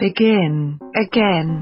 Begin again。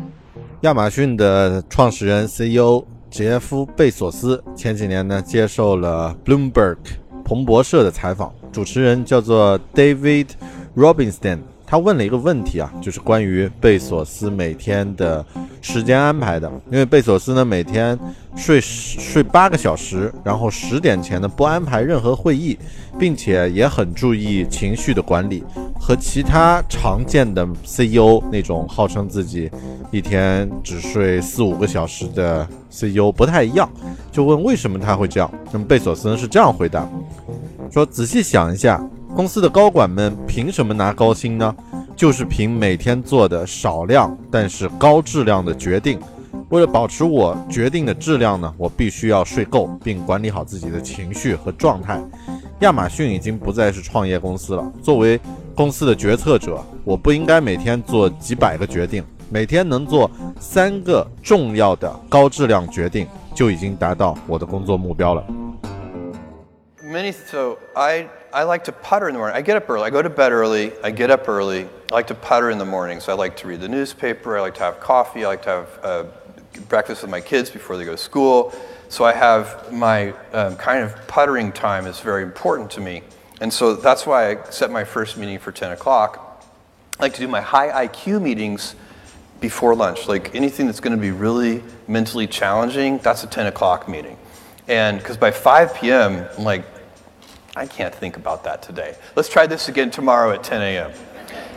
亚马逊的创始人 CEO 杰夫·贝索斯前几年呢接受了 Bloomberg 彭博社的采访，主持人叫做 David Robinson。他问了一个问题啊，就是关于贝索斯每天的时间安排的。因为贝索斯呢每天睡睡八个小时，然后十点前呢不安排任何会议，并且也很注意情绪的管理，和其他常见的 CEO 那种号称自己一天只睡四五个小时的 CEO 不太一样。就问为什么他会这样？那么贝索斯呢是这样回答，说仔细想一下。公司的高管们凭什么拿高薪呢？就是凭每天做的少量但是高质量的决定。为了保持我决定的质量呢，我必须要睡够，并管理好自己的情绪和状态。亚马逊已经不再是创业公司了。作为公司的决策者，我不应该每天做几百个决定，每天能做三个重要的高质量决定，就已经达到我的工作目标了。Many so I I like to putter in the morning. I get up early. I go to bed early. I get up early. I like to putter in the morning. So I like to read the newspaper. I like to have coffee. I like to have uh, breakfast with my kids before they go to school. So I have my um, kind of puttering time is very important to me. And so that's why I set my first meeting for 10 o'clock. I like to do my high IQ meetings before lunch. Like anything that's going to be really mentally challenging, that's a 10 o'clock meeting. And because by 5 p.m., I'm like, I can't think about that today. Let's try this again tomorrow at 10 a.m.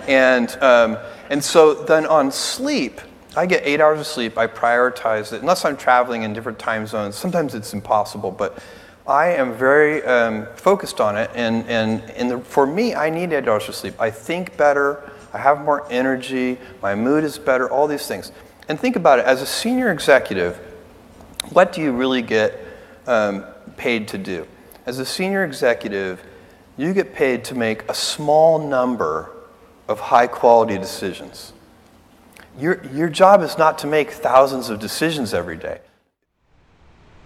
And, um, and so then on sleep, I get eight hours of sleep. I prioritize it, unless I'm traveling in different time zones. Sometimes it's impossible, but I am very um, focused on it. And, and, and the, for me, I need eight hours of sleep. I think better, I have more energy, my mood is better, all these things. And think about it as a senior executive, what do you really get um, paid to do? As a senior executive, you get paid to make a small number of high quality decisions. Your, your job is not to make thousands of decisions every day.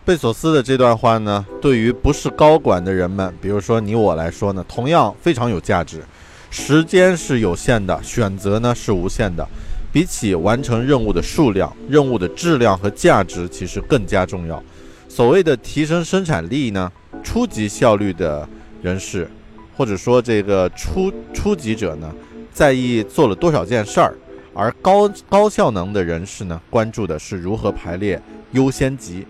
贝索斯的这段话呢，对于不是高管的人们，比如说你我来说呢，同样非常有价值。时间是有限的，选择呢是无限的。比起完成任务的数量，任务的质量和价值其实更加重要。所谓的提升生产力呢，初级效率的人士，或者说这个初初级者呢，在意做了多少件事儿，而高高效能的人士呢，关注的是如何排列优先级。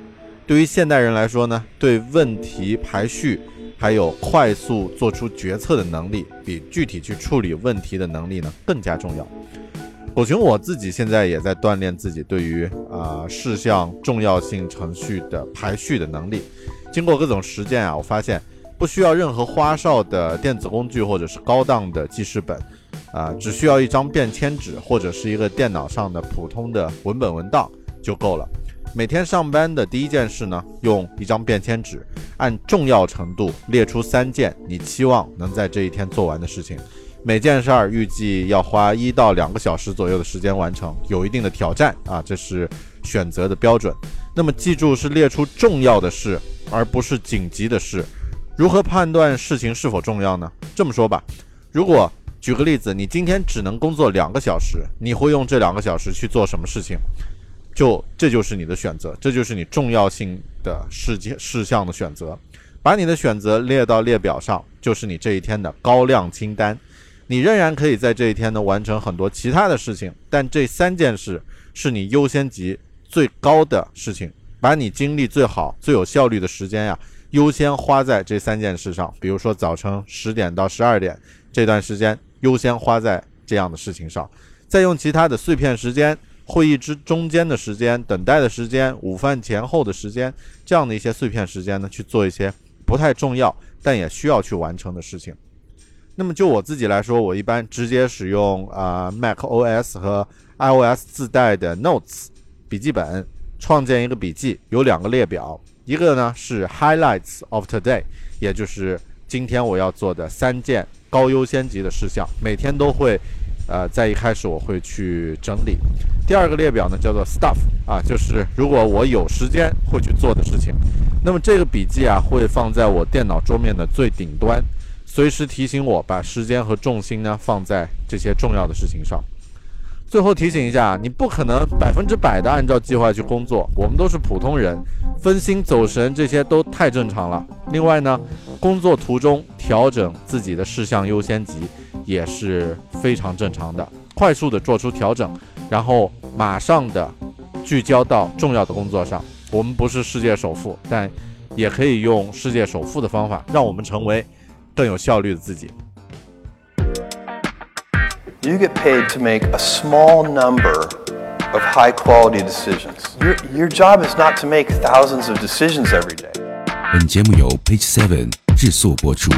对于现代人来说呢，对问题排序还有快速做出决策的能力，比具体去处理问题的能力呢更加重要。狗熊我自己现在也在锻炼自己对于啊事项重要性程序的排序的能力。经过各种实践啊，我发现不需要任何花哨的电子工具或者是高档的记事本，啊，只需要一张便签纸或者是一个电脑上的普通的文本文档就够了。每天上班的第一件事呢，用一张便签纸按重要程度列出三件你期望能在这一天做完的事情。每件事儿预计要花一到两个小时左右的时间完成，有一定的挑战啊，这是选择的标准。那么记住是列出重要的事，而不是紧急的事。如何判断事情是否重要呢？这么说吧，如果举个例子，你今天只能工作两个小时，你会用这两个小时去做什么事情？就这就是你的选择，这就是你重要性的事件事项的选择。把你的选择列到列表上，就是你这一天的高亮清单。你仍然可以在这一天呢完成很多其他的事情，但这三件事是你优先级最高的事情，把你精力最好、最有效率的时间呀，优先花在这三件事上。比如说早晨十点到十二点这段时间，优先花在这样的事情上，再用其他的碎片时间、会议之中间的时间、等待的时间、午饭前后的时间这样的一些碎片时间呢，去做一些不太重要但也需要去完成的事情。那么就我自己来说，我一般直接使用啊 Mac OS 和 iOS 自带的 Notes 笔记本，创建一个笔记，有两个列表，一个呢是 Highlights of Today，也就是今天我要做的三件高优先级的事项，每天都会，呃，在一开始我会去整理。第二个列表呢叫做 Stuff，啊，就是如果我有时间会去做的事情。那么这个笔记啊会放在我电脑桌面的最顶端。随时提醒我把时间和重心呢放在这些重要的事情上。最后提醒一下，你不可能百分之百的按照计划去工作，我们都是普通人，分心走神这些都太正常了。另外呢，工作途中调整自己的事项优先级也是非常正常的，快速的做出调整，然后马上的聚焦到重要的工作上。我们不是世界首富，但也可以用世界首富的方法，让我们成为更有效率的自己。You get paid to make a small number of high quality decisions. Your, your job is not to make thousands of decisions every day. 本节目由 Page Seven 制作播出。